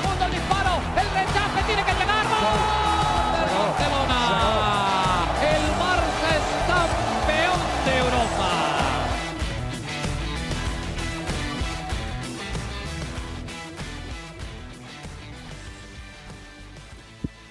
Segundo el disparo, el rechace tiene que llegar. ¡Gol! Barcelona. El Barça es campeón de Europa.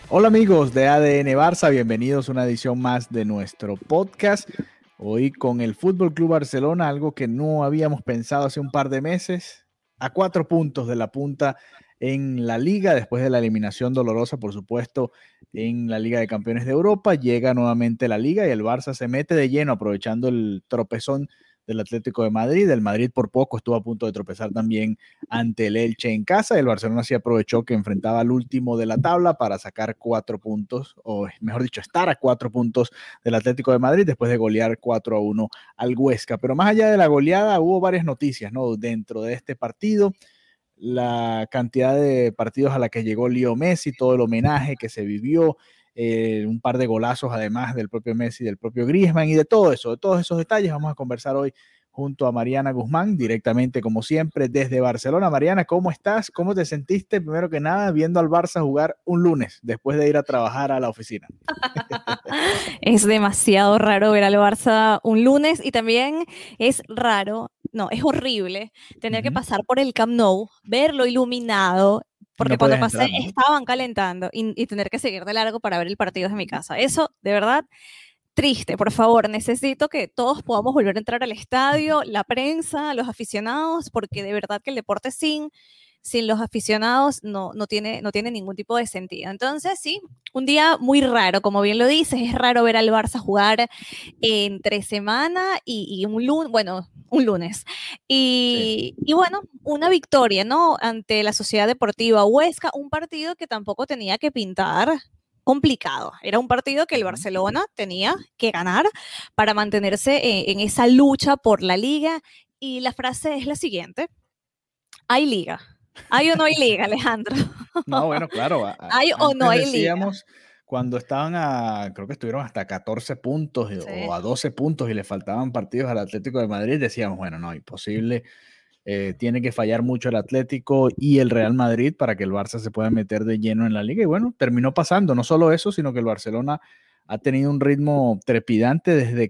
Hola amigos de ADN Barça, bienvenidos a una edición más de nuestro podcast. Hoy con el Fútbol Club Barcelona, algo que no habíamos pensado hace un par de meses, a cuatro puntos de la punta en la liga, después de la eliminación dolorosa, por supuesto, en la Liga de Campeones de Europa, llega nuevamente la liga y el Barça se mete de lleno aprovechando el tropezón del Atlético de Madrid. El Madrid por poco estuvo a punto de tropezar también ante el Elche en casa. El Barcelona sí aprovechó que enfrentaba al último de la tabla para sacar cuatro puntos, o mejor dicho, estar a cuatro puntos del Atlético de Madrid después de golear 4 a 1 al Huesca. Pero más allá de la goleada, hubo varias noticias ¿no? dentro de este partido. La cantidad de partidos a la que llegó Leo Messi, todo el homenaje que se vivió, eh, un par de golazos además del propio Messi, del propio Griezmann y de todo eso, de todos esos detalles vamos a conversar hoy junto a Mariana Guzmán, directamente como siempre desde Barcelona. Mariana, ¿cómo estás? ¿Cómo te sentiste primero que nada viendo al Barça jugar un lunes después de ir a trabajar a la oficina? es demasiado raro ver al Barça un lunes y también es raro, no, es horrible tener uh -huh. que pasar por el Camp Nou, verlo iluminado, porque no cuando pasé entrar, ¿no? estaban calentando y, y, tener que seguir de largo para ver el partido desde mi casa. Eso, de verdad, triste. Por favor, necesito que todos podamos volver a entrar al estadio, la prensa, los aficionados, porque de verdad que el deporte sin, sin los aficionados no, no, tiene, no tiene ningún tipo de sentido. Entonces, sí, un día muy raro, como bien lo dices, es raro ver al Barça jugar entre semana y, y un lunes, bueno, un lunes. Y, sí. y, bueno, una victoria, ¿no? Ante la Sociedad Deportiva Huesca, un partido que tampoco tenía que pintar complicado. Era un partido que el Barcelona tenía que ganar para mantenerse en, en esa lucha por la liga. Y la frase es la siguiente. Hay liga. ¿Hay o no hay liga, Alejandro? No, bueno, claro. ¿Hay o no hay decíamos, liga? Cuando estaban a, creo que estuvieron hasta 14 puntos sí. o a 12 puntos y le faltaban partidos al Atlético de Madrid, decíamos, bueno, no, imposible. Eh, tiene que fallar mucho el Atlético y el Real Madrid para que el Barça se pueda meter de lleno en la liga. Y bueno, terminó pasando. No solo eso, sino que el Barcelona ha tenido un ritmo trepidante desde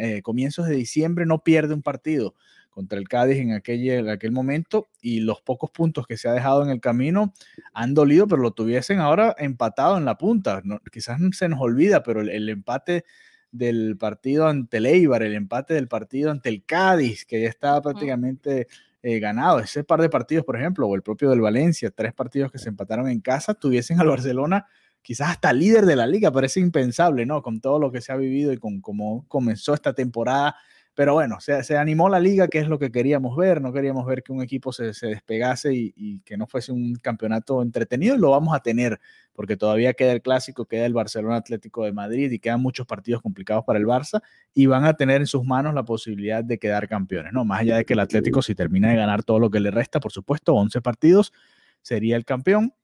eh, comienzos de diciembre, no pierde un partido contra el Cádiz en aquel, en aquel momento y los pocos puntos que se ha dejado en el camino han dolido, pero lo tuviesen ahora empatado en la punta. No, quizás se nos olvida, pero el, el empate del partido ante el Eibar, el empate del partido ante el Cádiz, que ya estaba prácticamente eh, ganado. Ese par de partidos, por ejemplo, o el propio del Valencia, tres partidos que se empataron en casa, tuviesen al Barcelona quizás hasta líder de la liga. Parece impensable, ¿no? Con todo lo que se ha vivido y con cómo comenzó esta temporada. Pero bueno, se, se, animó la liga, que es lo que queríamos ver. No queríamos ver que un equipo se, se despegase y, y, que no fuese un campeonato entretenido. Y lo vamos a tener, porque todavía queda el clásico, queda el Barcelona Atlético de Madrid y quedan muchos partidos complicados para el Barça. Y van a tener en sus manos la posibilidad de quedar campeones, ¿no? Más allá de que el Atlético, si termina de ganar todo lo que le resta, por supuesto, 11 partidos, sería el campeón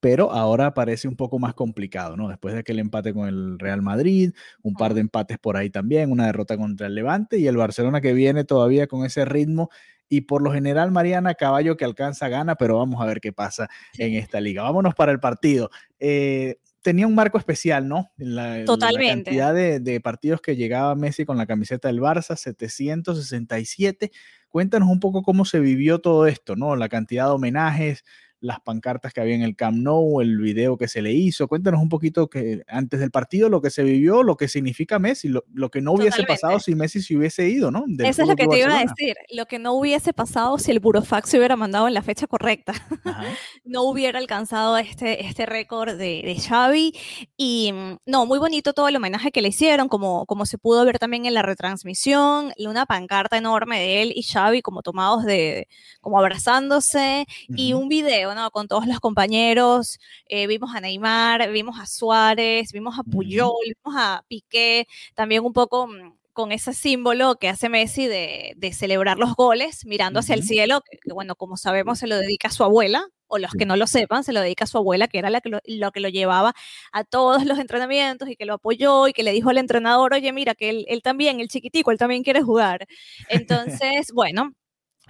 pero ahora parece un poco más complicado, ¿no? Después de aquel empate con el Real Madrid, un par de empates por ahí también, una derrota contra el Levante y el Barcelona que viene todavía con ese ritmo y por lo general Mariana Caballo que alcanza gana, pero vamos a ver qué pasa en esta liga. Vámonos para el partido. Eh, tenía un marco especial, ¿no? La, Totalmente. La cantidad de, de, partidos que llegaba Messi con la camiseta del Barça, 767. Cuéntanos un poco cómo se vivió todo esto, ¿no? La cantidad de homenajes, las pancartas que había en el Camp Nou, el video que se le hizo. Cuéntanos un poquito que antes del partido lo que se vivió, lo que significa Messi, lo, que no hubiese pasado si Messi se hubiese ido, ¿no? Eso es lo que te iba a decir, lo que no hubiese pasado si el Burofax se hubiera mandado en la fecha correcta. no hubiera alcanzado este, este récord de, de, Xavi. Y mm, no, muy bonito todo el homenaje que le hicieron, como, como se pudo ver también en la retransmisión, una pancarta enorme de él y Xavi como tomados de, como abrazándose, y un video con todos los compañeros, eh, vimos a Neymar, vimos a Suárez, vimos a Puyol, vimos a Piqué, también un poco mm, con ese símbolo que hace Messi de, celebrar los goles, mirando hacia el cielo, que, bueno, como sabemos se lo dedica a su abuela, o los que no lo sepan, se lo dedica a su abuela, que era la que lo, que lo llevaba a todos los entrenamientos y que lo apoyó y que le dijo al entrenador, oye, mira, que él, él también, el chiquitico, él también quiere jugar. Entonces, bueno,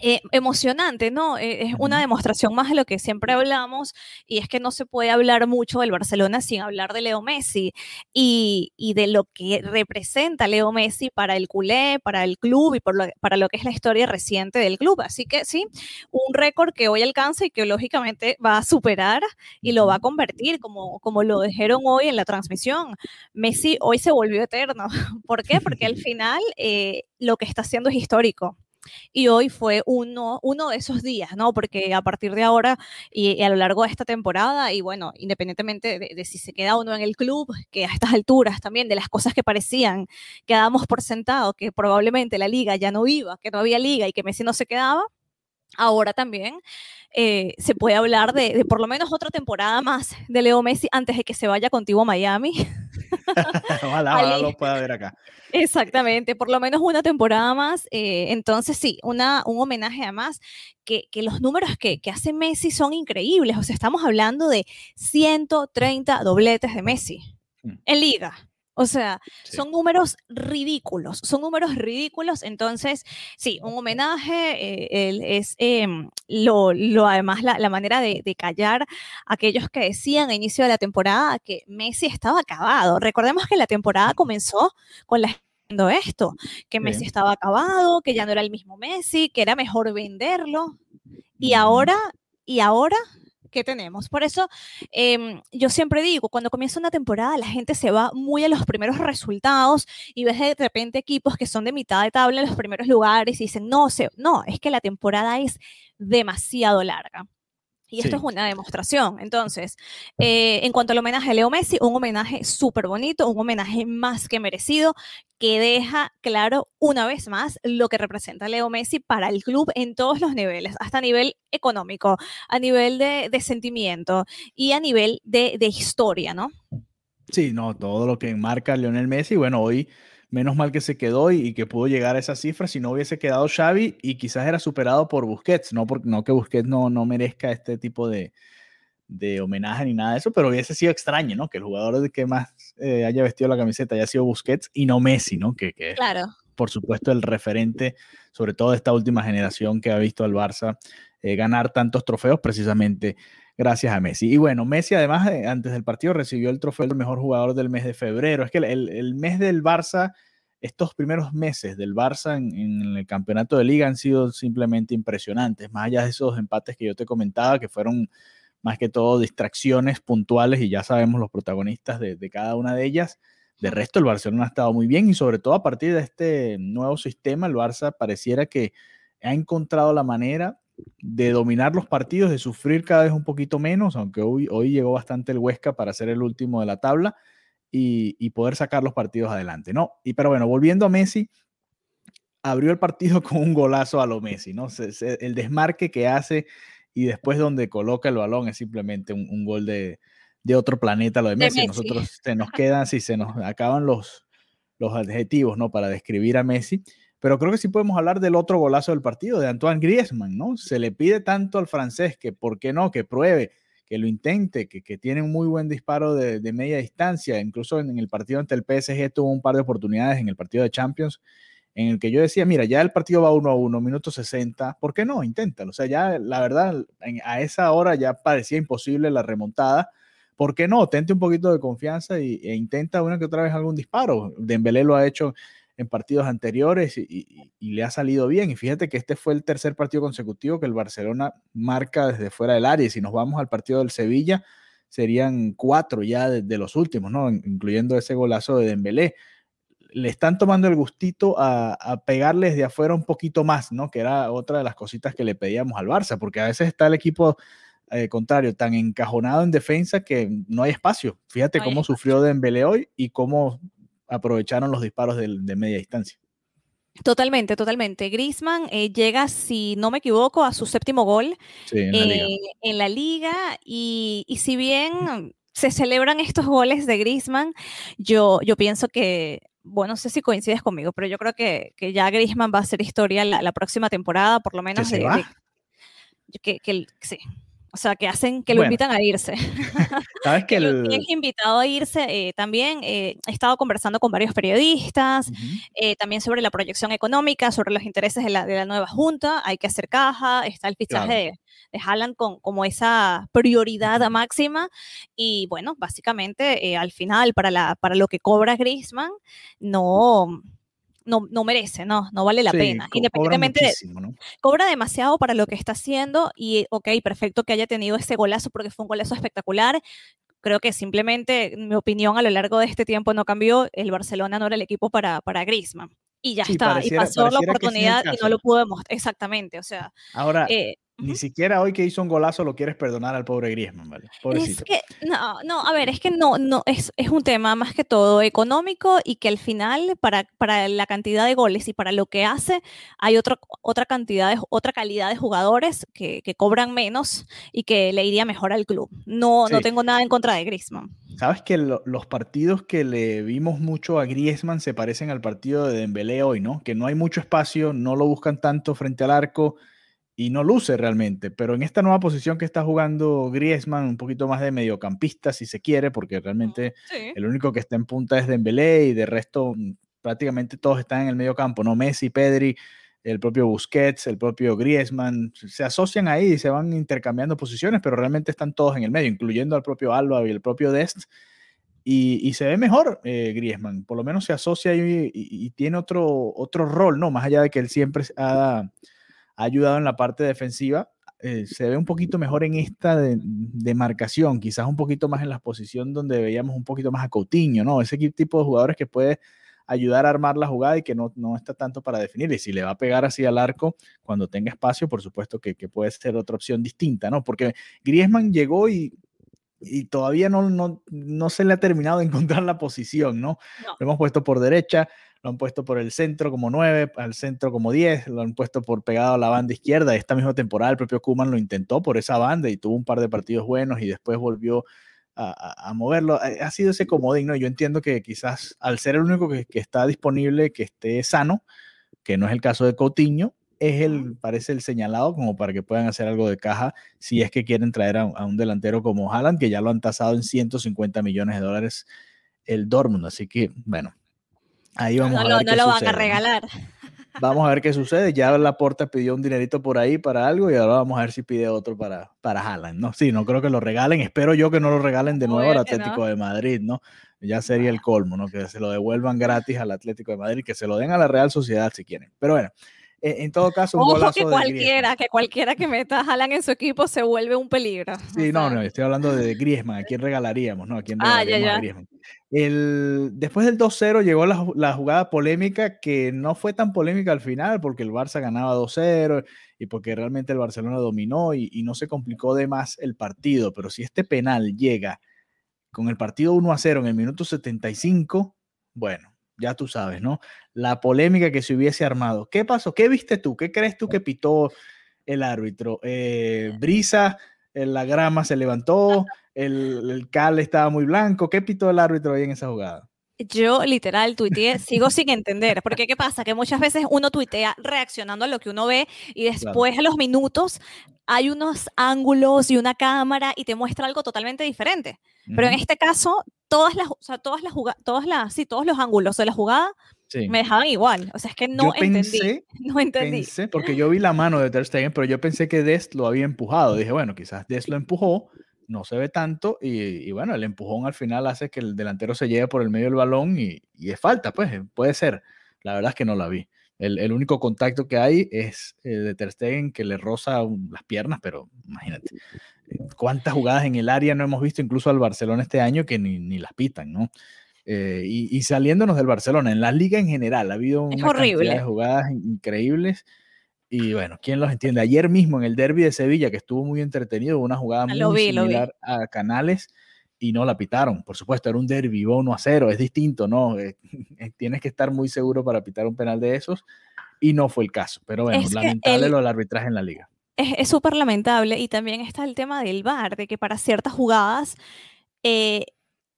eh, emocionante, ¿no? Eh, es una demostración más de lo que siempre hablamos y es que no se puede hablar mucho del Barcelona sin hablar de Leo Messi y, de lo que representa Leo Messi para el culé, para el club y para lo que es la historia reciente del club. Así que sí, un récord que hoy alcanza y que lógicamente va a superar y lo va a convertir como, como lo dijeron hoy en la transmisión. Messi hoy se volvió eterno. ¿Por qué? Porque al final eh, lo que está haciendo es histórico y hoy fue uno, uno de esos días, ¿no? Porque a partir de ahora y, a lo largo de esta temporada, y bueno, independientemente de, si se queda uno en el club, que a estas alturas también de las cosas que parecían que dábamos por sentado que probablemente la liga ya no iba, que no había liga y que Messi no se quedaba, ahora también eh, se puede hablar de, por lo menos otra temporada más de Leo Messi antes de que se vaya contigo a Miami. ojalá, lo pueda ver acá. Exactamente, por lo menos una temporada más. Eh, entonces, sí, una, un homenaje además, que, que los números que, que, hace Messi son increíbles. O sea, estamos hablando de 130 dobletes de Messi mm. en liga. O sea, son números ridículos, son números ridículos. Entonces, sí, un homenaje eh, es em, lo, lo, además la, manera de, callar a aquellos que decían a inicio de la temporada que Messi estaba acabado. Recordemos que la temporada comenzó con la esto, que Messi estaba acabado, que ya no era el mismo Messi, que era mejor venderlo. Y ahora, y ahora que tenemos. Por eso em, yo siempre digo, cuando comienza una temporada, la gente se va muy a los primeros resultados y ves de repente equipos que son de mitad de tabla en los primeros lugares y dicen, no, se, no, es que la temporada es demasiado larga. Y esto es una demostración. Entonces, eh, en cuanto al homenaje a Leo Messi, un homenaje súper bonito, un homenaje más que merecido, que deja claro una vez más lo que representa Leo Messi para el club en todos los niveles, hasta a nivel económico, a nivel de, sentimiento y a nivel de, de historia, ¿no? Sí, no, todo lo que enmarca Lionel Messi, bueno, hoy menos mal que se quedó y, que pudo llegar a esa cifra. Si no hubiese quedado Xavi y quizás era superado por Busquets, no, por, no que Busquets no, no merezca este tipo de, de homenaje ni nada de eso, pero hubiese sido extraño, ¿no? Que el jugador que más eh, haya vestido la camiseta haya sido Busquets y no Messi, ¿no? Que, que claro. por supuesto, el referente, sobre todo de esta última generación que ha visto al Barça eh, ganar tantos trofeos precisamente gracias a Messi. Y bueno, Messi además eh, antes del partido recibió el trofeo del mejor jugador del mes de febrero. Es que el, el mes del Barça, estos primeros meses del Barça en, el campeonato de liga han sido simplemente impresionantes, más allá de esos empates que yo te comentaba, que fueron más que todo distracciones puntuales y ya sabemos los protagonistas de, de cada una de ellas. De resto, el Barcelona ha estado muy bien y sobre todo a partir de este nuevo sistema, el Barça pareciera que ha encontrado la manera de dominar los partidos, de sufrir cada vez un poquito menos, aunque hoy, hoy llegó bastante el Huesca para ser el último de la tabla y, poder sacar los partidos adelante, ¿no? Y pero bueno, volviendo a Messi, abrió el partido con un golazo a lo Messi, ¿no? el desmarque que hace y después donde coloca el balón es simplemente un, gol de, otro planeta, lo de Messi. Nosotros se nos quedan, si se nos acaban los, los adjetivos, ¿no? Para describir a Messi. Pero creo que sí podemos hablar del otro golazo del partido, de Antoine Griezmann, ¿no? Se le pide tanto al francés que, ¿por qué no? Que pruebe, que lo intente, que, tiene un muy buen disparo de, media distancia. Incluso en el partido ante el PSG tuvo un par de oportunidades en el partido de Champions en el que yo decía, mira, ya el partido va uno a uno, minuto 60, ¿por qué no? Inténtalo. O sea, ya la verdad, a esa hora ya parecía imposible la remontada. ¿Por qué no? Tente un poquito de confianza y, e intenta una que otra vez algún disparo. Dembélé lo ha hecho en partidos anteriores y, le ha salido bien. Y fíjate que este fue el tercer partido consecutivo que el Barcelona marca desde fuera del área. Y si nos vamos al partido del Sevilla, serían cuatro ya de, los últimos, ¿no? Incluyendo ese golazo de Dembélé. Le están tomando el gustito a, pegarles de afuera un poquito más, ¿no? Que era otra de las cositas que le pedíamos al Barça, porque a veces está el equipo eh, contrario tan encajonado en defensa que no hay espacio. Fíjate cómo sufrió Dembélé hoy y cómo aprovecharon los disparos de, media distancia. Totalmente, totalmente. Grisman eh, llega, si no me equivoco, a su séptimo gol en, la liga. Eh, y, si bien se celebran estos goles de Grisman, yo, yo pienso que, bueno, no sé si coincides conmigo, pero yo creo que, que ya Grisman va a ser historia la, próxima temporada, por lo menos. de, que, que, sí, o sea, que hacen que lo invitan a irse. Sabes que el... es invitado a irse. Eh, también eh, he estado conversando con varios periodistas, eh, también sobre la proyección económica, sobre los intereses de la, de la nueva junta. Hay que hacer caja, está el fichaje de, de Haaland con como esa prioridad máxima. Y bueno, básicamente al final, para, la, para lo que cobra Griezmann, no no, no merece, no, no vale la pena. Independientemente, cobra demasiado para lo que está haciendo y, ok, perfecto que haya tenido ese golazo porque fue un golazo espectacular. Creo que simplemente mi opinión a lo largo de este tiempo no cambió. El Barcelona no era el equipo para, para Griezmann. Y ya está. y pasó la oportunidad y no lo pudo demostrar. Exactamente. O sea. Ahora, eh, ni siquiera hoy que hizo un golazo lo quieres perdonar al pobre Griezmann, ¿vale? Es que, no, no, a ver, es que no, no, es, es, un tema más que todo económico y que al final, para, para la cantidad de goles y para lo que hace, hay otra otra cantidad, de, otra calidad de jugadores que, que, cobran menos y que le iría mejor al club. No, no tengo nada en contra de Griezmann. Sabes que los partidos que le vimos mucho a Griezmann se parecen al partido de Dembélé hoy, ¿no? Que no hay mucho espacio, no lo buscan tanto frente al arco y no luce realmente, pero en esta nueva posición que está jugando Griezmann, un poquito más de mediocampista si se quiere, porque realmente el único que está en punta es Dembélé y de resto mm, prácticamente todos están en el medio campo, ¿no? Messi, Pedri, el propio Busquets, el propio Griezmann, se asocian ahí y se van intercambiando posiciones, pero realmente están todos en el medio, incluyendo al propio Alba y el propio Dest. Y, se ve mejor eh, Griezmann, por lo menos se asocia y, y, tiene otro, otro rol, ¿no? Más allá de que él siempre ha ha ayudado en la parte defensiva. Eh, se ve un poquito mejor en esta de, marcación, quizás un poquito más en la posición donde veíamos un poquito más a Coutinho, ¿no? Ese tipo de jugadores que puede ayudar a armar la jugada y que no, no está tanto para definir. Y si le va a pegar así al arco cuando tenga espacio, por supuesto que, puede ser otra opción distinta, ¿no? Porque Griezmann llegó y, y todavía no, no, no, se le ha terminado de encontrar la posición, ¿no? no. Lo hemos puesto por derecha, lo han puesto por el centro como 9, al centro como 10, lo han puesto por pegado a la banda izquierda. Esta misma temporada el propio Kuman lo intentó por esa banda y tuvo un par de partidos buenos y después volvió a, moverlo. Eh, ha sido ese comodín, ¿no? Yo entiendo que quizás al ser el único que, está disponible, que esté sano, que no es el caso de Coutinho, es el, parece el señalado como para que puedan hacer algo de caja si es que quieren traer a, a un delantero como Haaland, que ya lo han tasado en 150 millones de dólares el Dortmund. Así que, bueno, Ahí vamos no, a ver no lo van a regalar. Vamos a ver qué sucede. Ya Laporta pidió un dinerito por ahí para algo y ahora vamos a ver si pide otro para, para Haaland. No, sí, no creo que lo regalen. Espero yo que no lo regalen de nuevo al Atlético de Madrid, ¿no? Ya sería el colmo, ¿no? Que se lo devuelvan gratis al Atlético de Madrid, que se lo den a la Real Sociedad si quieren. Pero bueno, en todo caso, un Ojo que cualquiera, que cualquiera que meta a Haaland en su equipo se vuelve un peligro. Sí, no, no, estoy hablando de Griezmann, ¿a quién regalaríamos? ¿no? ¿A quién ah, regalaríamos a Griezmann? El, después del 2-0 llegó la, jugada polémica que no fue tan polémica al final porque el Barça ganaba 2-0 y porque realmente el Barcelona dominó y, y no se complicó de más el partido, pero si este penal llega con el partido 1-0 en el minuto 75, bueno, ya tú sabes, ¿no? La polémica que se hubiese armado. ¿Qué pasó? ¿Qué viste tú? ¿Qué crees tú que pitó el árbitro? Eh, brisa, la grama se levantó, el, el cal estaba muy blanco. ¿Qué pitó el árbitro ahí en esa jugada? Yo literal tuiteé, sigo sin entender, porque ¿qué pasa? Que muchas veces uno tuitea reaccionando a lo que uno ve y después a los minutos hay unos ángulos y una cámara y te muestra algo totalmente diferente. Pero en este caso, todas las, o sea, todas las todas las, sí, todos los ángulos de la jugada me dejaban igual. O sea, es que no entendí. no entendí. Pensé, porque yo vi la mano de Ter Stegen, pero yo pensé que Dest lo había empujado. Dije, bueno, quizás Dest lo empujó no se ve tanto y, bueno, el empujón al final hace que el delantero se lleve por el medio del balón y, es falta, pues puede ser. la verdad es que no la vi. El, único contacto que hay es eh, de Ter Stegen que le roza las piernas, pero imagínate, eh, cuántas jugadas en el área no hemos visto incluso al Barcelona este año que ni, las pitan, ¿no? Eh, y, saliéndonos del Barcelona, en la liga en general ha habido una cantidad de jugadas increíbles y bueno, ¿quién los entiende? Ayer mismo en el derby de Sevilla, que estuvo muy entretenido, una jugada muy similar a Canales y no la pitaron. Por supuesto, era un derby, 1 a 0, es distinto, ¿no? Eh, eh, tienes que estar muy seguro para pitar un penal de esos y no fue el caso. Pero bueno, lamentable lo del arbitraje en la liga. Es súper lamentable y también está el tema del VAR, de que para ciertas jugadas eh,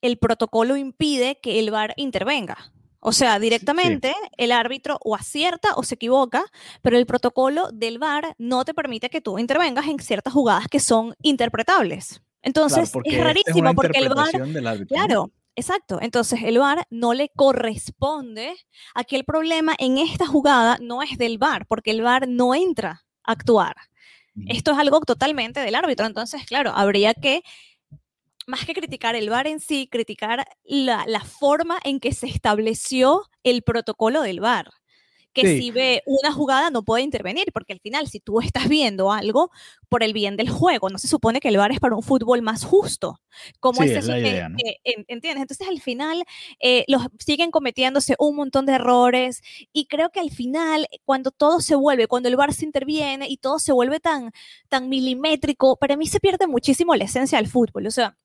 el protocolo impide que el VAR intervenga. O sea, directamente el árbitro o acierta o se equivoca, pero el protocolo del VAR no te permite que tú intervengas en ciertas jugadas que son interpretables. Entonces, es rarísimo porque el VAR... Claro, exacto. Entonces, el VAR no le corresponde. Aquí el problema en esta jugada no es del VAR, porque el VAR no entra a actuar. Esto es algo totalmente del árbitro. Entonces, claro, habría que más que criticar el VAR en sí, criticar la, la, forma en que se estableció el protocolo del VAR que si ve una jugada no puede intervenir, porque al final, si tú estás viendo algo por el bien del juego, no se supone que el VAR es para un fútbol más justo. ¿Cómo es eso ¿Entiendes? Entonces, al final, eh, los, siguen cometiéndose un montón de errores y creo que al final, cuando todo se vuelve, cuando el VAR se interviene y todo se vuelve tan, tan milimétrico, para mí se pierde muchísimo la esencia del fútbol. O sea,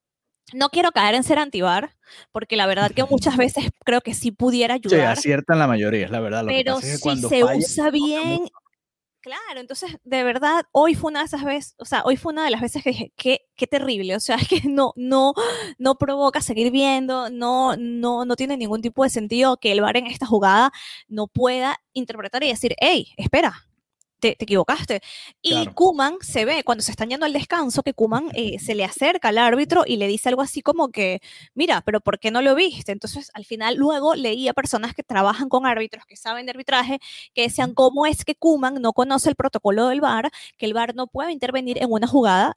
no quiero caer en ser antivar, porque la verdad que muchas veces creo que sí pudiera ayudar. Sí, aciertan la mayoría, es la verdad. pero si se usa bien, claro, entonces de verdad hoy fue una de esas veces, o sea, hoy fue una de las veces que dije, qué, qué terrible, o sea, es que no, no, no provoca seguir viendo, no, no, no tiene ningún tipo de sentido que el VAR en esta jugada no pueda interpretar y decir, hey, espera, te, equivocaste. Y Kuman se ve, cuando se están yendo al descanso, que Kuman eh, se le acerca al árbitro y le dice algo así como que, mira, pero ¿por qué no lo viste? Entonces, al final, luego leía personas que trabajan con árbitros, que saben de arbitraje, que decían cómo es que Kuman no conoce el protocolo del VAR, que el VAR no puede intervenir en una jugada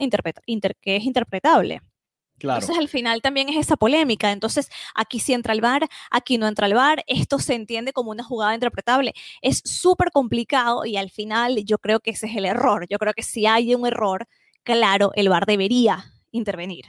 que es interpretable. Entonces al final también es esa polémica. Entonces aquí sí entra el VAR, aquí no entra el VAR. Esto se entiende como una jugada interpretable. Es súper complicado y al final yo creo que ese es el error. Yo creo que si hay un error, claro, el VAR debería intervenir.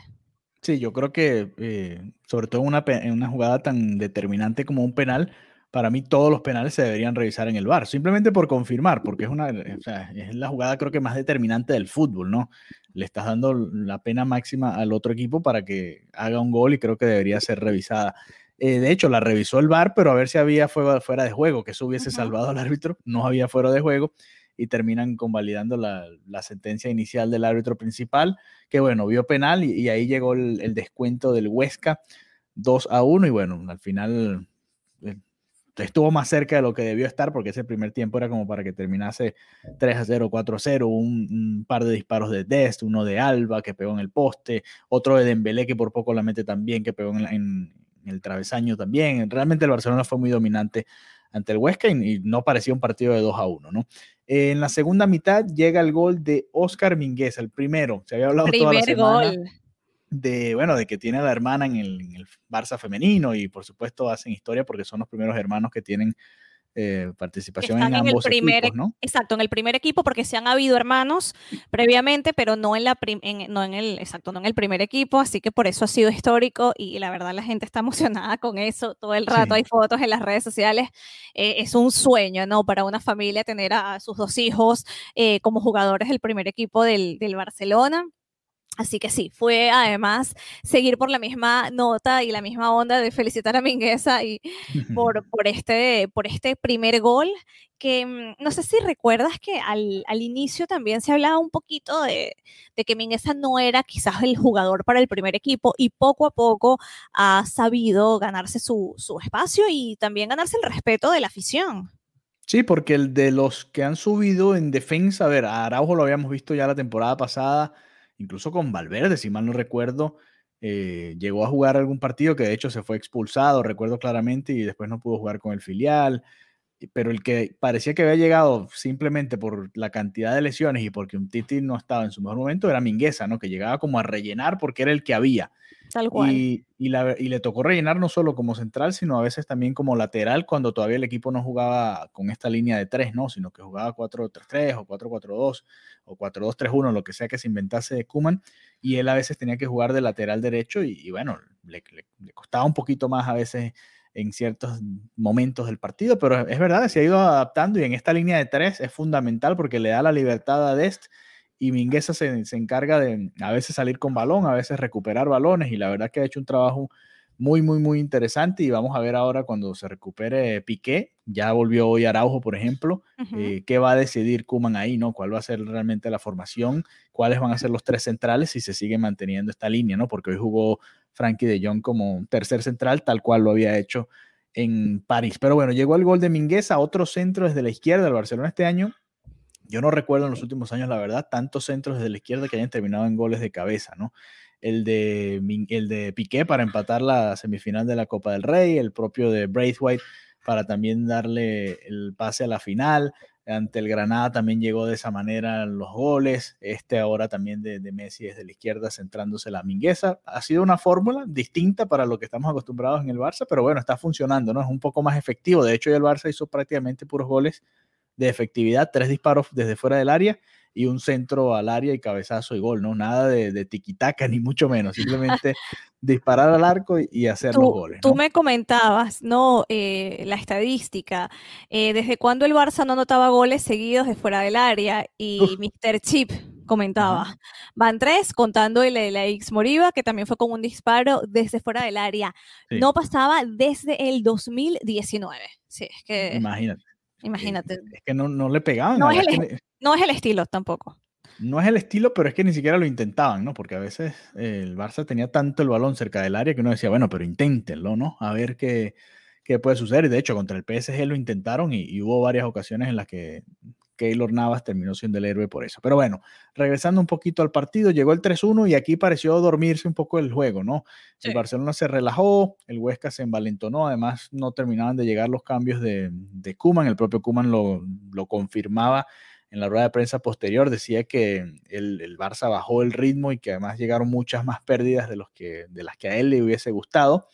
Sí, yo creo que eh, sobre todo una, en una jugada tan determinante como un penal, para mí todos los penales se deberían revisar en el VAR, simplemente por confirmar, porque es, una, o sea, es la jugada creo que más determinante del fútbol, ¿no? Le estás dando la pena máxima al otro equipo para que haga un gol y creo que debería ser revisada. Eh, de hecho, la revisó el VAR, pero a ver si había fuera de juego, que eso hubiese salvado al árbitro, no había fuera de juego y terminan convalidando la, la, sentencia inicial del árbitro principal, que bueno, vio penal y, ahí llegó el, el, descuento del Huesca 2 a 1 y bueno, al final estuvo más cerca de lo que debió estar porque ese primer tiempo era como para que terminase 3 a 0, 4 a 0, un, par de disparos de Dest, uno de Alba que pegó en el poste, otro de Dembélé que por poco la mete también, que pegó en, el travesaño también. Realmente el Barcelona fue muy dominante ante el Huesca y, no parecía un partido de 2 a 1, ¿no? En la segunda mitad llega el gol de Oscar Minguez, el primero. Se había hablado toda la semana. Gol de, bueno, de que tiene a la hermana en el, en el, Barça femenino y por supuesto hacen historia porque son los primeros hermanos que tienen eh, participación en, ambos primer, equipos, ¿no? Exacto, en el primer equipo porque se han habido hermanos previamente, pero no en la no en el exacto, no en el primer equipo, así que por eso ha sido histórico y la verdad la gente está emocionada con eso todo el rato, hay fotos en las redes sociales, eh, es un sueño, ¿no? Para una familia tener a, sus dos hijos eh, como jugadores del primer equipo del, del Barcelona. Así que sí, fue además seguir por la misma nota y la misma onda de felicitar a Mingueza y por, por, este, por este primer gol, que mm, no sé si recuerdas que al, al inicio también se hablaba un poquito de, de, que Mingueza no era quizás el jugador para el primer equipo y poco a poco ha sabido ganarse su, su espacio y también ganarse el respeto de la afición. Sí, porque el de los que han subido en defensa, a ver, a Araujo lo habíamos visto ya la temporada pasada, incluso con Valverde, si mal no recuerdo, eh, llegó a jugar algún partido que de hecho se fue expulsado, recuerdo claramente, y después no pudo jugar con el filial. Pero el que parecía que había llegado simplemente por la cantidad de lesiones y porque un Titi no estaba en su mejor momento era Mingueza, ¿no? Que llegaba como a rellenar porque era el que había. Tal cual. Y, y, le tocó rellenar no solo como central, sino a veces también como lateral cuando todavía el equipo no jugaba con esta línea de tres, ¿no? Sino que jugaba 4-3-3 o 4-4-2 o 4-2-3-1, lo que sea que se inventase de Kuman. Y él a veces tenía que jugar de lateral derecho y, bueno, le, le, costaba un poquito más a veces en ciertos momentos del partido, pero es verdad, se ha ido adaptando y en esta línea de tres es fundamental porque le da la libertad a Dest y Mingueza se, se, encarga de a veces salir con balón, a veces recuperar balones y la verdad que ha hecho un trabajo muy, muy, muy interesante y vamos a ver ahora cuando se recupere Piqué, ya volvió hoy Araujo, por ejemplo, eh, qué va a decidir Kuman ahí, ¿no? ¿Cuál va a ser realmente la formación? ¿Cuáles van a ser los tres centrales si se sigue manteniendo esta línea, ¿no? Porque hoy jugó Frankie de Jong como tercer central, tal cual lo había hecho en París. Pero bueno, llegó el gol de Mingueza, otro centro desde la izquierda del Barcelona este año. Yo no recuerdo en los últimos años, la verdad, tantos centros desde la izquierda que hayan terminado en goles de cabeza, ¿no? El de, el de Piqué para empatar la semifinal de la Copa del Rey, el propio de Braithwaite para también darle el pase a la final. Ante el Granada también llegó de esa manera los goles. Este ahora también de, Messi desde la izquierda centrándose la mingueza. Ha sido una fórmula distinta para lo que estamos acostumbrados en el Barça, pero bueno, está funcionando, ¿no? Es un poco más efectivo. De hecho, el Barça hizo prácticamente puros goles de efectividad, tres disparos desde fuera del área y un centro al área y cabezazo y gol, ¿no? Nada de, de tiquitaca, ni mucho menos, simplemente disparar al arco y, hacer los goles. Tú me comentabas, ¿no? Eh, la estadística, eh, ¿desde cuándo el Barça no notaba goles seguidos de fuera del área? Y Mr. Chip comentaba, van tres, contando el de la X Moriva, que también fue con un disparo desde fuera del área. No pasaba desde el 2019. Sí, es que... Imagínate. Imagínate. Es que no, no le pegaban. No es, el, no es el estilo tampoco. No es el estilo, pero es que ni siquiera lo intentaban, ¿no? Porque a veces el Barça tenía tanto el balón cerca del área que uno decía, bueno, pero inténtenlo, ¿no? A ver qué, qué puede suceder. Y de hecho, contra el PSG lo intentaron y, hubo varias ocasiones en las que Keylor Navas terminó siendo el héroe por eso. Pero bueno, regresando un poquito al partido, llegó el 3-1 y aquí pareció dormirse un poco el juego, ¿no? El Barcelona se relajó, el Huesca se envalentonó, además no terminaban de llegar los cambios de, de Kuman, el propio Kuman lo, lo confirmaba en la rueda de prensa posterior, decía que el, el, Barça bajó el ritmo y que además llegaron muchas más pérdidas de, los que, de las que a él le hubiese gustado.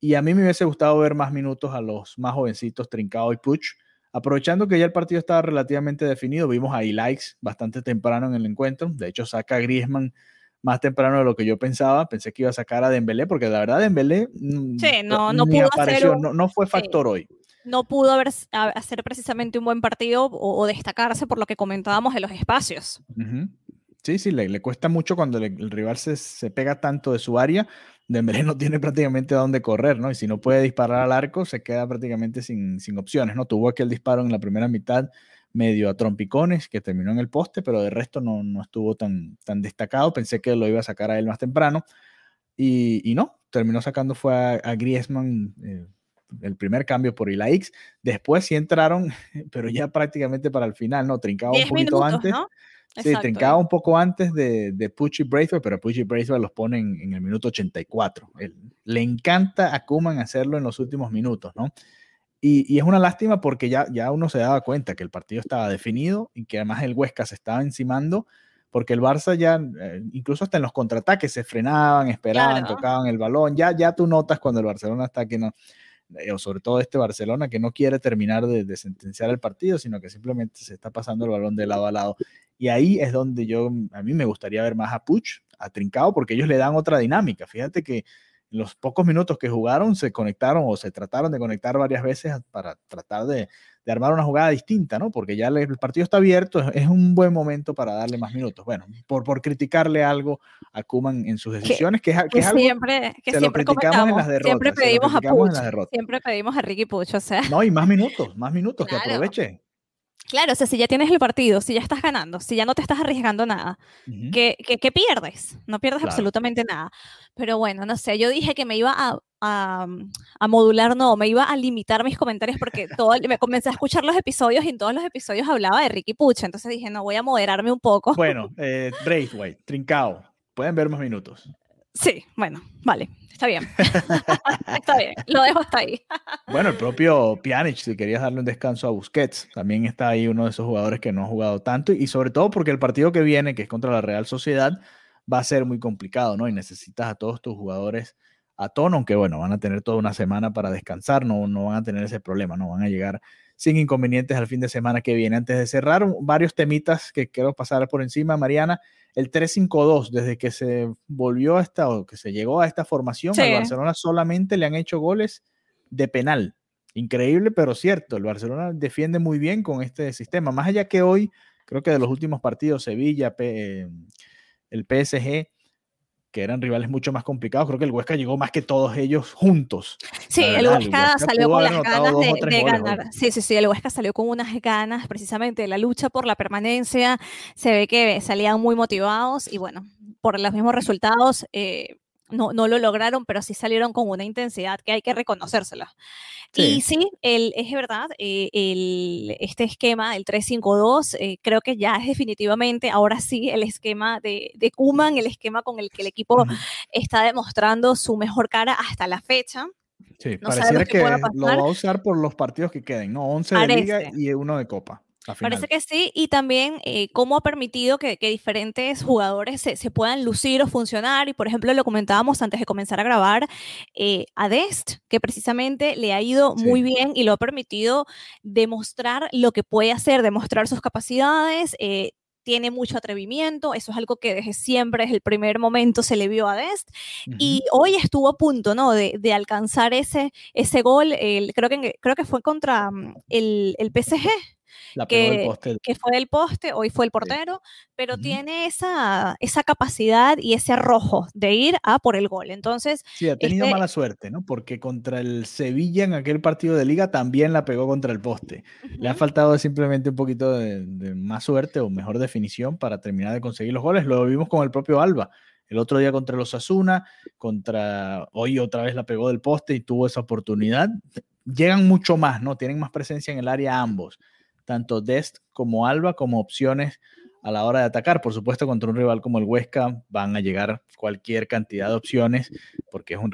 Y a mí me hubiese gustado ver más minutos a los más jovencitos, Trincao y Puch, Aprovechando que ya el partido estaba relativamente definido, vimos a Likes bastante temprano en el encuentro. De hecho, saca a Griezmann más temprano de lo que yo pensaba. Pensé que iba a sacar a Dembélé, porque la verdad Dembélé sí, no, no pudo apareció, no, fue factor hoy. No pudo haber, hacer precisamente un buen partido o, destacarse por lo que comentábamos de los espacios. Sí, sí, le, le, cuesta mucho cuando el rival se, se, pega tanto de su área, Dembélé no tiene prácticamente a dónde correr, ¿no? Y si no puede disparar al arco, se queda prácticamente sin, sin opciones, ¿no? Tuvo aquel disparo en la primera mitad medio a trompicones que terminó en el poste, pero de resto no, no estuvo tan, tan destacado. Pensé que lo iba a sacar a él más temprano y, y no, terminó sacando fue a, Griezmann eh, el primer cambio por Ilaix. Después sí entraron, pero ya prácticamente para el final, ¿no? Trincaba un poquito antes. ¿no? Sí, trincaba un poco antes de, de Pucci Braithwaite, pero Pucci Braithwaite los pone en, el minuto 84. le encanta a Kuman hacerlo en los últimos minutos, ¿no? Y, y, es una lástima porque ya, ya uno se daba cuenta que el partido estaba definido y que además el Huesca se estaba encimando porque el Barça ya, eh, incluso hasta en los contraataques, se frenaban, esperaban, tocaban el balón. Ya, ya tú notas cuando el Barcelona está que no, eh, o sobre todo este Barcelona que no quiere terminar de, de, sentenciar el partido, sino que simplemente se está pasando el balón de lado a lado. Y ahí es donde yo, a mí me gustaría ver más a Puch, a Trincao, porque ellos le dan otra dinámica. Fíjate que en los pocos minutos que jugaron se conectaron o se trataron de conectar varias veces para tratar de, de armar una jugada distinta, ¿no? Porque ya el partido está abierto, es, un buen momento para darle más minutos. Bueno, por, por criticarle algo a Kuman en sus decisiones, que, que, es algo siempre, que siempre lo criticamos en las derrotas. Siempre pedimos a Puch, siempre pedimos a Ricky Puch, o sea. No, y más minutos, más minutos, que aproveche. Claro, o sea, si ya tienes el partido, si ya estás ganando, si ya no te estás arriesgando nada, ¿qué, pierdes? No pierdes absolutamente nada. Pero bueno, no sé, yo dije que me iba a, a, modular, no, me iba a limitar mis comentarios porque todo, me comencé a escuchar los episodios y en todos los episodios hablaba de Ricky Pucha, entonces dije, no, voy a moderarme un poco. Bueno, eh, Braithwaite, Trincao, pueden ver más minutos. Sí, bueno, vale, está bien. está bien, lo dejo hasta ahí. bueno, el propio Pjanic, si querías darle un descanso a Busquets, también está ahí uno de esos jugadores que no ha jugado tanto y sobre todo porque el partido que viene, que es contra la Real Sociedad, va a ser muy complicado, ¿no? Y necesitas a todos tus jugadores a tono, aunque bueno, van a tener toda una semana para descansar, no, no van a tener ese problema, no van a llegar sin inconvenientes al fin de semana que viene. Antes de cerrar, varios temitas que quiero pasar por encima, Mariana. El 3-5-2, desde que se volvió a esta, o que se llegó a esta formación, al Barcelona solamente le han hecho goles de penal. Increíble, pero cierto. El Barcelona defiende muy bien con este sistema. Más allá que hoy, creo que de los últimos partidos, Sevilla, el PSG, que eran rivales mucho más complicados. Creo que el Huesca llegó más que todos ellos juntos. Sí, el Huesca, salió con las ganas de, ganar. Sí, sí, sí, el Huesca salió con unas ganas precisamente de la lucha por la permanencia. Se ve que salían muy motivados y bueno, por los mismos resultados. Eh, no, no, lo lograron, pero sí salieron con una intensidad que hay que reconocérsela. Y sí, el, es verdad, eh, el, este esquema, el 3-5-2, eh, creo que ya es definitivamente, ahora sí, el esquema de, de Kuman, el esquema con el que el equipo está demostrando su mejor cara hasta la fecha. Sí, pareciera que lo va a usar por los partidos que queden, ¿no? 11 de liga y uno de copa. Parece que sí, y también eh, cómo ha permitido que, diferentes jugadores se, puedan lucir o funcionar. Y por ejemplo, lo comentábamos antes de comenzar a grabar, eh, a Dest, que precisamente le ha ido muy bien y lo ha permitido demostrar lo que puede hacer, demostrar sus capacidades. Eh, tiene mucho atrevimiento, eso es algo que desde siempre, desde el primer momento se le vio a Dest, y hoy estuvo a punto, ¿no?, de, alcanzar ese, ese gol, creo, que, creo que fue contra mm, el, el PSG, que, que, fue el poste, hoy fue el portero, pero tiene esa, esa capacidad y ese arrojo de ir a por el gol. Entonces. Sí, ha tenido este mala suerte, ¿no? Porque contra el Sevilla en aquel partido de liga también la pegó contra el poste. Le ha faltado simplemente un poquito de, más suerte o mejor definición para terminar de conseguir los goles. Lo vimos con el propio Alba. El otro día contra los Asuna, contra hoy otra vez la pegó del poste y tuvo esa oportunidad. Llegan mucho más, ¿no? Tienen más presencia en el área ambos tanto Dest como Alba como opciones a la hora de atacar. Por supuesto, contra un rival como el Huesca van a llegar cualquier cantidad de opciones, porque es un,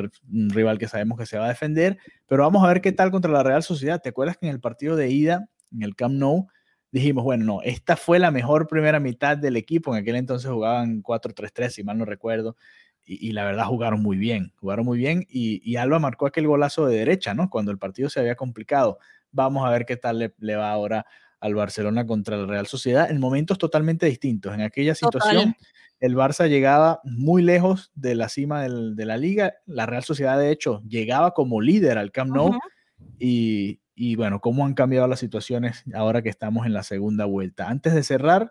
rival que sabemos que se va a defender, pero vamos a ver qué tal contra la Real Sociedad. ¿Te acuerdas que en el partido de ida, en el Camp Nou, dijimos, bueno, no, esta fue la mejor primera mitad del equipo, en aquel entonces jugaban 4-3-3, si mal no recuerdo, y, la verdad jugaron muy bien, jugaron muy bien, y, Alba marcó aquel golazo de derecha, ¿no? Cuando el partido se había complicado. Vamos a ver qué tal le va ahora al Barcelona contra la Real Sociedad en momentos totalmente distintos. En aquella situación, el Barça llegaba muy lejos de la cima de la liga. La Real Sociedad, de hecho, llegaba como líder al Camp Nou. y, y, bueno, cómo han cambiado las situaciones ahora que estamos en la segunda vuelta. Antes de cerrar,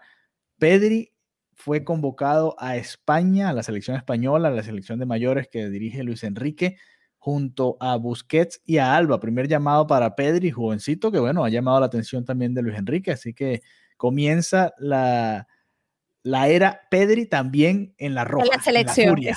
Pedri fue convocado a España, a la selección española, a la selección de mayores que dirige Luis Enrique junto a Busquets y a Alba. Primer llamado para Pedri, jovencito, que bueno, ha llamado la atención también de Luis Enrique, así que comienza la, la era Pedri también en la roja. En la selección. E,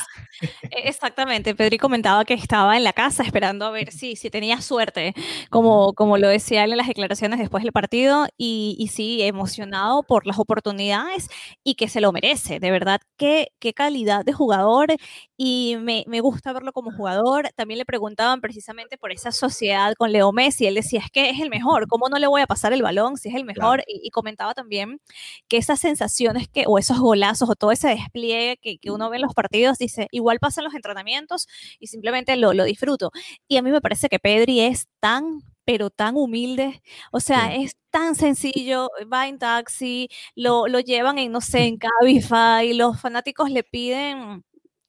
exactamente. Pedri comentaba que estaba en la casa esperando a ver si, si tenía suerte, como, como lo decía él en las declaraciones después del partido, y, y sí, emocionado por las oportunidades y que se lo merece. De verdad, qué, qué calidad de jugador y me, me, gusta verlo como jugador. También le preguntaban precisamente por esa sociedad con Leo Messi. Él decía, es que es el mejor, ¿cómo no le voy a pasar el balón si es el mejor? Y, y, comentaba también que esas sensaciones que, esos golazos o todo ese despliegue que, que, uno ve en los partidos, dice, igual pasan los entrenamientos y simplemente lo, lo disfruto. Y a mí me parece que Pedri es tan pero tan humilde, o sea, es tan sencillo, va en taxi, lo, lo llevan en, no sé, en Cabify, los fanáticos le piden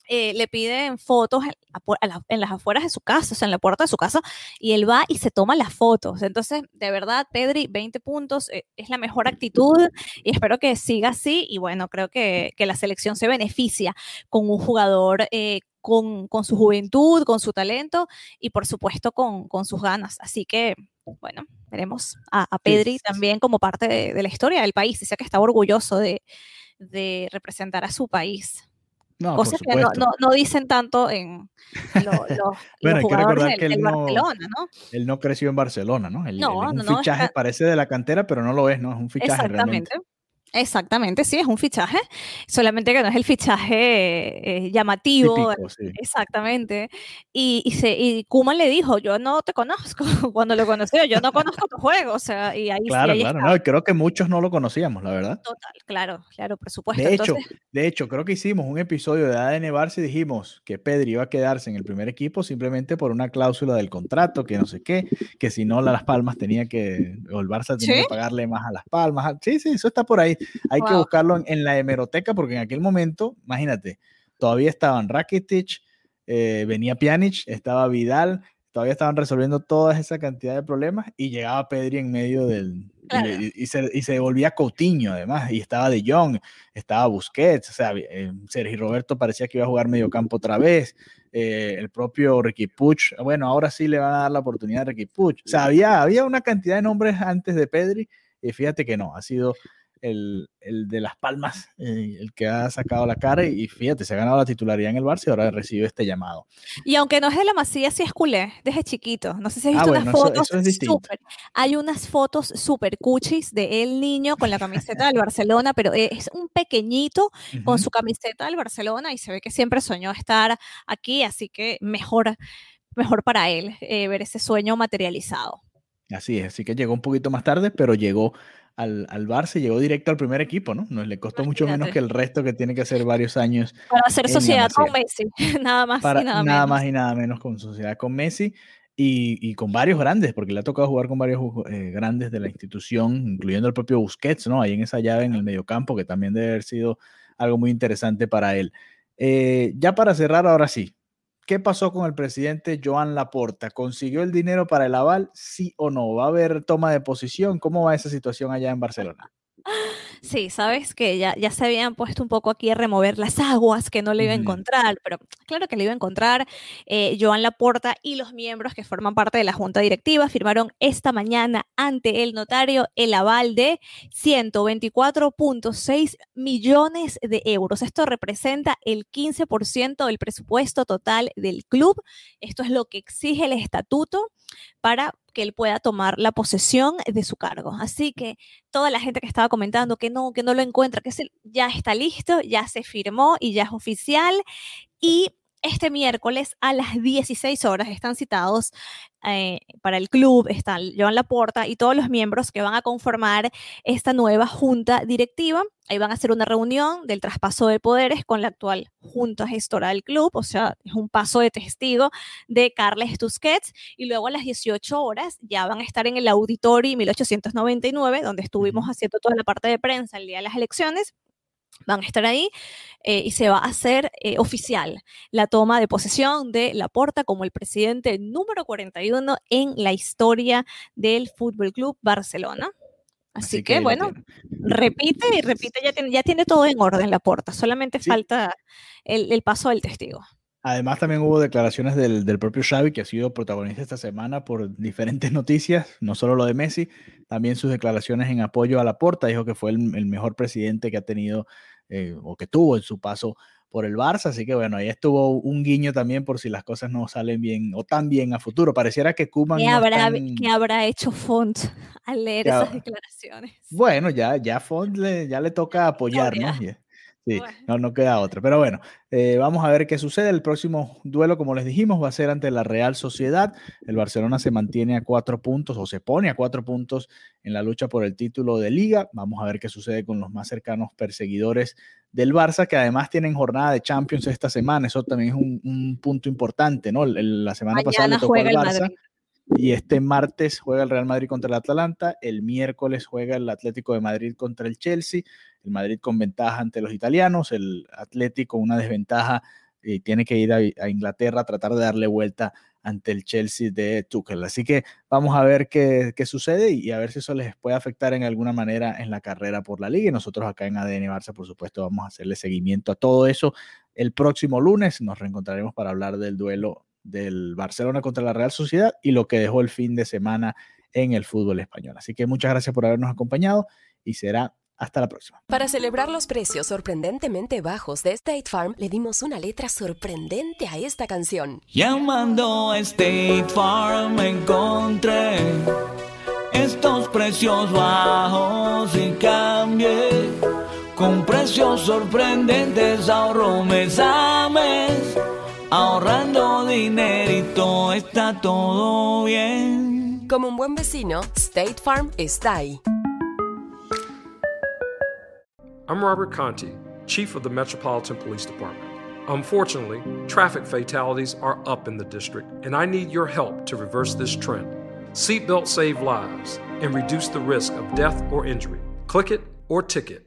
eh, le piden fotos en, las afueras de su casa, o sea, en la puerta de su casa, y él va y se toma las fotos. Entonces, de verdad, Pedri, 20 puntos, eh, es la mejor actitud y espero que siga así. Y bueno, creo que, la selección se beneficia con un jugador eh, con, su juventud, con su talento y por supuesto con, sus ganas. Así que, bueno, veremos a, Pedri también como parte de, la historia del país. Dice que está orgulloso de, de representar a su país. No, Cosas que no, no, dicen tanto en los jugadores del, Barcelona, ¿no? Él no creció en Barcelona, ¿no? Él, no, es un fichaje, parece de la cantera, pero no lo es, ¿no? Es un fichaje Exactamente. Exactamente, sí, es un fichaje, solamente que no es el fichaje eh, llamativo. Exactamente. Y, y, se, y Kuman le dijo, yo no te conozco, cuando lo conoció, yo no conozco tu juego, o sea, y ahí Claro, claro, no, creo que muchos no lo conocíamos, la verdad. Total, claro, claro, por supuesto. De hecho, de hecho, creo que hicimos un episodio de ADN Barça y dijimos que Pedri iba a quedarse en el primer equipo simplemente por una cláusula del contrato, que no sé qué, que si no, Las Palmas tenía que, o el Barça tenía que pagarle más a Las Palmas. Sí, sí, eso está por ahí. Hay que buscarlo en, la hemeroteca porque en aquel momento, imagínate, todavía estaban Rakitic, eh, venía Pjanic, estaba Vidal, todavía estaban resolviendo toda esa cantidad de problemas y llegaba Pedri en medio del... Y, se, y, se, volvía Coutinho además, y estaba De Jong, estaba Busquets, o sea, eh, Sergio Roberto parecía que iba a jugar medio campo otra vez, eh, el propio Ricky Puch, bueno, ahora sí le van a dar la oportunidad a Ricky Puch, o sea, había, había una cantidad de nombres antes de Pedri, y fíjate que no, ha sido el, de Las Palmas, eh, el que ha sacado la cara y, fíjate, se ha ganado la titularidad en el Barça y ahora recibe este llamado. Y aunque no es de la Masía, sí es culé, desde chiquito. No sé si has ah, visto unas fotos super, Hay unas fotos súper cuchis de el niño con la camiseta del Barcelona, pero es un pequeñito con su camiseta del Barcelona y se ve que siempre soñó estar aquí, así que mejor, mejor para él eh, ver ese sueño materializado. Así es, así que llegó un poquito más tarde, pero llegó al, al Barça llegó directo al primer equipo, ¿no? No le costó mucho menos que el resto que tiene que hacer varios años. Para hacer sociedad con Messi, nada más y nada, nada más y nada menos con sociedad con Messi y, y, con varios grandes, porque le ha tocado jugar con varios eh, grandes de la institución, incluyendo el propio Busquets, ¿no? Ahí en esa llave en el mediocampo, que también debe haber sido algo muy interesante para él. Eh, ya para cerrar, ahora sí, ¿Qué pasó con el presidente Joan Laporta? ¿Consiguió el dinero para el aval? ¿Sí o no? ¿Va a haber toma de posición? ¿Cómo va esa situación allá en Barcelona? Sí, sabes que ya, ya se habían puesto un poco aquí a remover las aguas que no le iba a encontrar, pero claro que le iba a encontrar. Eh, Joan Laporta y los miembros que forman parte de la junta directiva firmaron esta mañana ante el notario el aval de 124.6 millones de euros. Esto representa el 15% del presupuesto total del club. Esto es lo que exige el estatuto para que él pueda tomar la posesión de su cargo. Así que toda la gente que estaba comentando que no, que no lo encuentra, que ya está listo, ya se firmó y ya es oficial. Y este miércoles a las 16 horas están citados eh, para el club, están Joan Laporta y todos los miembros que van a conformar esta nueva junta directiva. Ahí van a hacer una reunión del traspaso de poderes con la actual junta gestora del club, o sea, es un paso de testigo de Carles Tusquets. Y luego a las 18 horas ya van a estar en el auditorio 1899, donde estuvimos haciendo toda la parte de prensa el día de las elecciones van a estar ahí eh, y se va a hacer eh, oficial la toma de posesión de Laporta como el presidente número 41 en la historia del Fútbol Club Barcelona. Así, que, bueno, repite y repite, ya tiene, ya tiene todo en orden Laporta, solamente falta el, el paso del testigo. Además, también hubo declaraciones del, del, propio Xavi, que ha sido protagonista esta semana por diferentes noticias, no solo lo de Messi, también sus declaraciones en apoyo a la Porta. Dijo que fue el, el mejor presidente que ha tenido eh, o que tuvo en su paso por el Barça. Así que bueno, ahí estuvo un guiño también por si las cosas no salen bien o tan bien a futuro. Pareciera que Kuman. ¿Qué, habrá, habrá hecho Font al leer esas declaraciones? Bueno, ya, ya Font le, ya le toca apoyar, ¿no? Sí, no, no queda otra. Pero bueno, eh, vamos a ver qué sucede. El próximo duelo, como les dijimos, va a ser ante la Real Sociedad. El Barcelona se mantiene a cuatro puntos o se pone a cuatro puntos en la lucha por el título de liga. Vamos a ver qué sucede con los más cercanos perseguidores del Barça, que además tienen jornada de Champions esta semana. Eso también es un, punto importante, ¿no? la semana pasada le tocó al Barça. Y este martes juega el Real Madrid contra el Atalanta, el miércoles juega el Atlético de Madrid contra el Chelsea, el Madrid con ventaja ante los italianos, el Atlético una desventaja y tiene que ir a, Inglaterra a tratar de darle vuelta ante el Chelsea de Tuchel. Así que vamos a ver qué, qué, sucede y a ver si eso les puede afectar en alguna manera en la carrera por la liga. Y nosotros acá en ADN Barça, por supuesto, vamos a hacerle seguimiento a todo eso. El próximo lunes nos reencontraremos para hablar del duelo del Barcelona contra la Real Sociedad y lo que dejó el fin de semana en el fútbol español. Así que muchas gracias por habernos acompañado y será hasta la próxima. Para celebrar los precios sorprendentemente bajos de State Farm, le dimos una letra sorprendente a esta canción. Llamando a State Farm encontré estos precios bajos y cambié precios sorprendentes, ahorro mes a mes. Ahorrando dinerito está todo bien. Como un buen vecino, State Farm está ahí. I'm Robert Conti, Chief of the Metropolitan Police Department. Unfortunately, traffic fatalities are up in the district, and I need your help to reverse this trend. Seatbelts save lives and reduce the risk of death or injury. Click it or ticket.